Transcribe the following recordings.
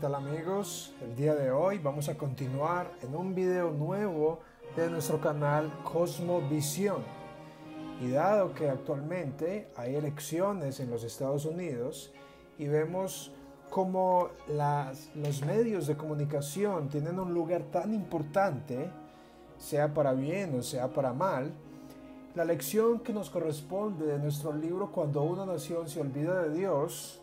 tal amigos? El día de hoy vamos a continuar en un video nuevo de nuestro canal Cosmovisión. Y dado que actualmente hay elecciones en los Estados Unidos y vemos cómo los medios de comunicación tienen un lugar tan importante, sea para bien o sea para mal, la lección que nos corresponde de nuestro libro Cuando una nación se olvida de Dios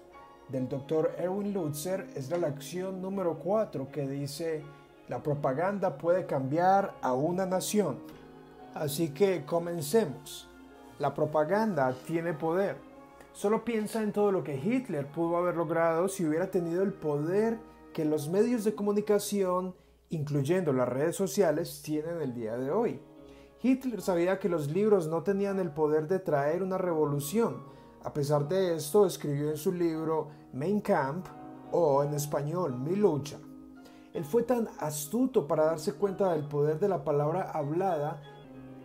del doctor Erwin Lutzer es la lección número 4 que dice, la propaganda puede cambiar a una nación. Así que comencemos. La propaganda tiene poder. Solo piensa en todo lo que Hitler pudo haber logrado si hubiera tenido el poder que los medios de comunicación, incluyendo las redes sociales, tienen el día de hoy. Hitler sabía que los libros no tenían el poder de traer una revolución, a pesar de esto, escribió en su libro Mein Kampf, o en español, Mi lucha. Él fue tan astuto para darse cuenta del poder de la palabra hablada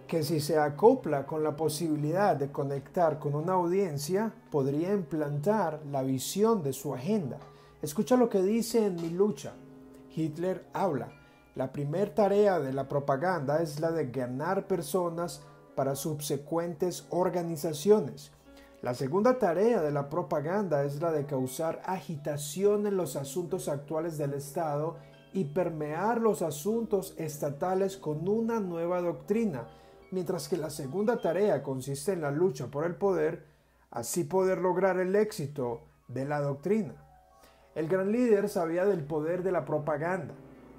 que si se acopla con la posibilidad de conectar con una audiencia, podría implantar la visión de su agenda. Escucha lo que dice en Mi lucha. Hitler habla. La primera tarea de la propaganda es la de ganar personas para subsecuentes organizaciones. La segunda tarea de la propaganda es la de causar agitación en los asuntos actuales del Estado y permear los asuntos estatales con una nueva doctrina, mientras que la segunda tarea consiste en la lucha por el poder, así poder lograr el éxito de la doctrina. El gran líder sabía del poder de la propaganda,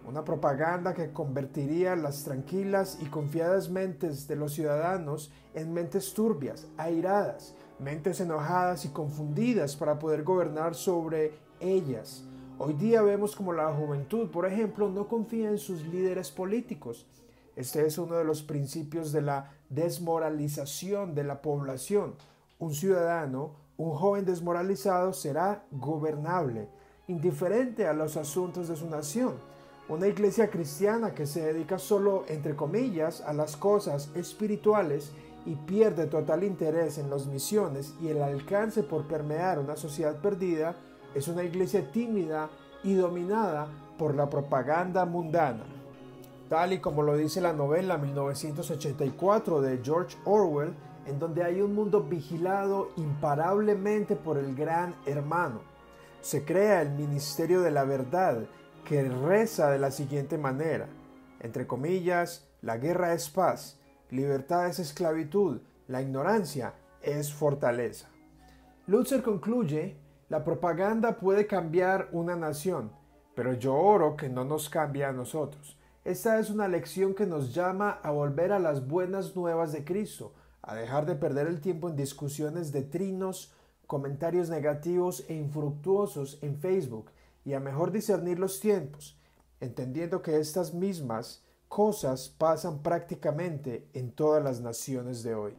una propaganda que convertiría las tranquilas y confiadas mentes de los ciudadanos en mentes turbias, airadas, mentes enojadas y confundidas para poder gobernar sobre ellas. Hoy día vemos como la juventud, por ejemplo, no confía en sus líderes políticos. Este es uno de los principios de la desmoralización de la población. Un ciudadano, un joven desmoralizado será gobernable, indiferente a los asuntos de su nación. Una iglesia cristiana que se dedica solo, entre comillas, a las cosas espirituales y pierde total interés en las misiones y el alcance por permear una sociedad perdida, es una iglesia tímida y dominada por la propaganda mundana. Tal y como lo dice la novela 1984 de George Orwell, en donde hay un mundo vigilado imparablemente por el gran hermano. Se crea el Ministerio de la Verdad, que reza de la siguiente manera, entre comillas, la guerra es paz, Libertad es esclavitud, la ignorancia es fortaleza. Lutzer concluye, la propaganda puede cambiar una nación, pero yo oro que no nos cambie a nosotros. Esta es una lección que nos llama a volver a las buenas nuevas de Cristo, a dejar de perder el tiempo en discusiones de trinos, comentarios negativos e infructuosos en Facebook y a mejor discernir los tiempos, entendiendo que estas mismas cosas pasan prácticamente en todas las naciones de hoy.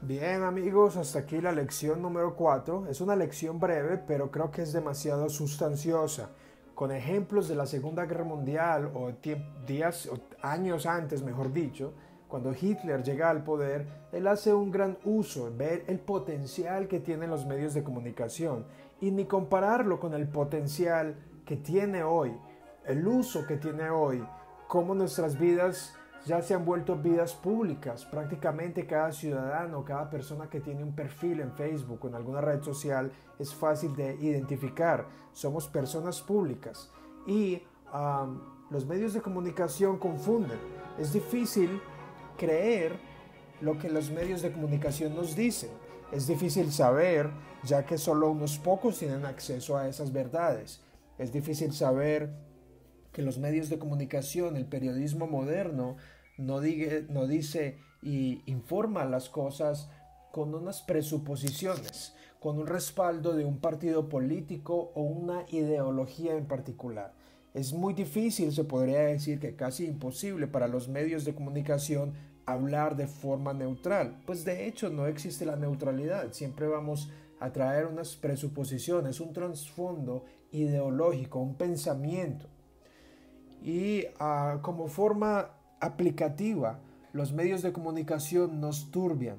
Bien amigos, hasta aquí la lección número 4. Es una lección breve, pero creo que es demasiado sustanciosa, con ejemplos de la Segunda Guerra Mundial o días o años antes, mejor dicho, cuando Hitler llega al poder, él hace un gran uso, ver el potencial que tienen los medios de comunicación y ni compararlo con el potencial que tiene hoy, el uso que tiene hoy cómo nuestras vidas ya se han vuelto vidas públicas. Prácticamente cada ciudadano, cada persona que tiene un perfil en Facebook o en alguna red social es fácil de identificar. Somos personas públicas y los medios de comunicación confunden. Es difícil creer lo que los medios de comunicación nos dicen. Es difícil saber, ya que solo unos pocos tienen acceso a esas verdades. Es difícil saber que los medios de comunicación, el periodismo moderno, no, no dice y informa las cosas con unas presuposiciones, con un respaldo de un partido político o una ideología en particular. Es muy difícil, se podría decir que casi imposible para los medios de comunicación hablar de forma neutral, pues de hecho no existe la neutralidad, siempre vamos a traer unas presuposiciones, un trasfondo ideológico, un pensamiento y ah, como forma aplicativa los medios de comunicación nos turbian,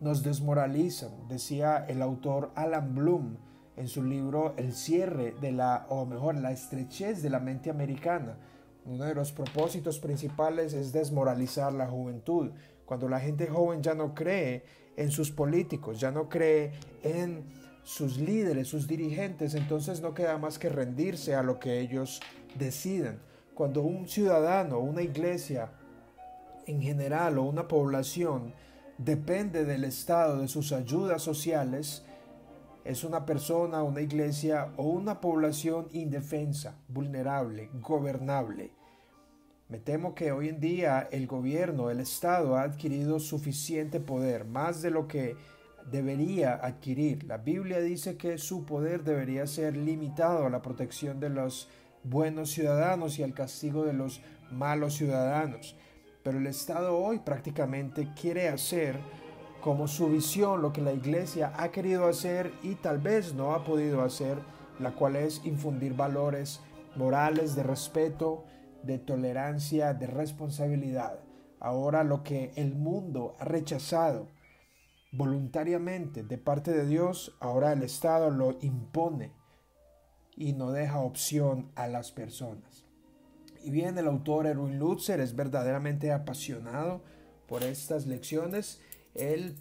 nos desmoralizan, decía el autor Alan Bloom en su libro El cierre de la, o mejor, la estrechez de la mente americana. Uno de los propósitos principales es desmoralizar la juventud. Cuando la gente joven ya no cree en sus políticos, ya no cree en sus líderes, sus dirigentes, entonces no queda más que rendirse a lo que ellos decidan. Cuando un ciudadano, una iglesia en general o una población depende del Estado, de sus ayudas sociales, es una persona, una iglesia o una población indefensa, vulnerable, gobernable. Me temo que hoy en día el gobierno, el Estado ha adquirido suficiente poder, más de lo que debería adquirir. La Biblia dice que su poder debería ser limitado a la protección de los buenos ciudadanos y al castigo de los malos ciudadanos. Pero el Estado hoy prácticamente quiere hacer como su visión lo que la iglesia ha querido hacer y tal vez no ha podido hacer, la cual es infundir valores morales de respeto, de tolerancia, de responsabilidad. Ahora lo que el mundo ha rechazado voluntariamente de parte de Dios, ahora el Estado lo impone y no deja opción a las personas. Y bien, el autor Erwin Lutzer es verdaderamente apasionado por estas lecciones. Él,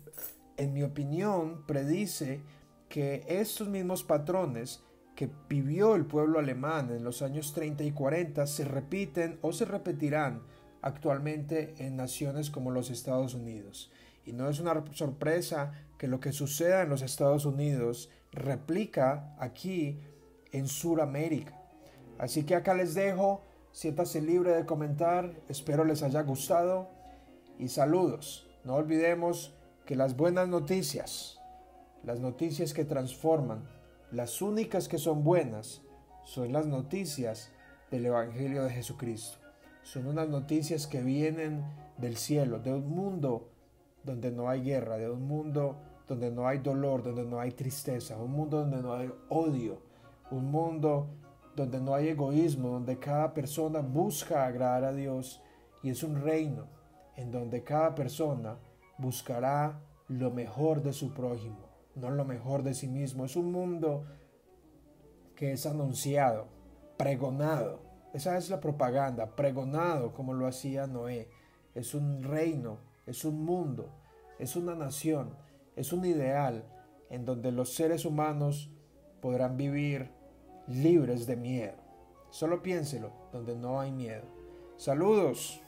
en mi opinión, predice que estos mismos patrones que vivió el pueblo alemán en los años 30 y 40 se repiten o se repetirán actualmente en naciones como los Estados Unidos. Y no es una sorpresa que lo que suceda en los Estados Unidos replica aquí en Sudamérica. Así que acá les dejo Siéntase libre de comentar, espero les haya gustado y saludos. No olvidemos que las buenas noticias, las noticias que transforman, las únicas que son buenas, son las noticias del Evangelio de Jesucristo. Son unas noticias que vienen del cielo, de un mundo donde no hay guerra, de un mundo donde no hay dolor, donde no hay tristeza, un mundo donde no hay odio, un mundo donde no hay egoísmo, donde cada persona busca agradar a Dios y es un reino en donde cada persona buscará lo mejor de su prójimo, no lo mejor de sí mismo. Es un mundo que es anunciado, pregonado. Esa es la propaganda, pregonado como lo hacía Noé. Es un reino, es un mundo, es una nación, es un ideal en donde los seres humanos podrán vivir libres de miedo. Solo piénselo, donde no hay miedo. Saludos.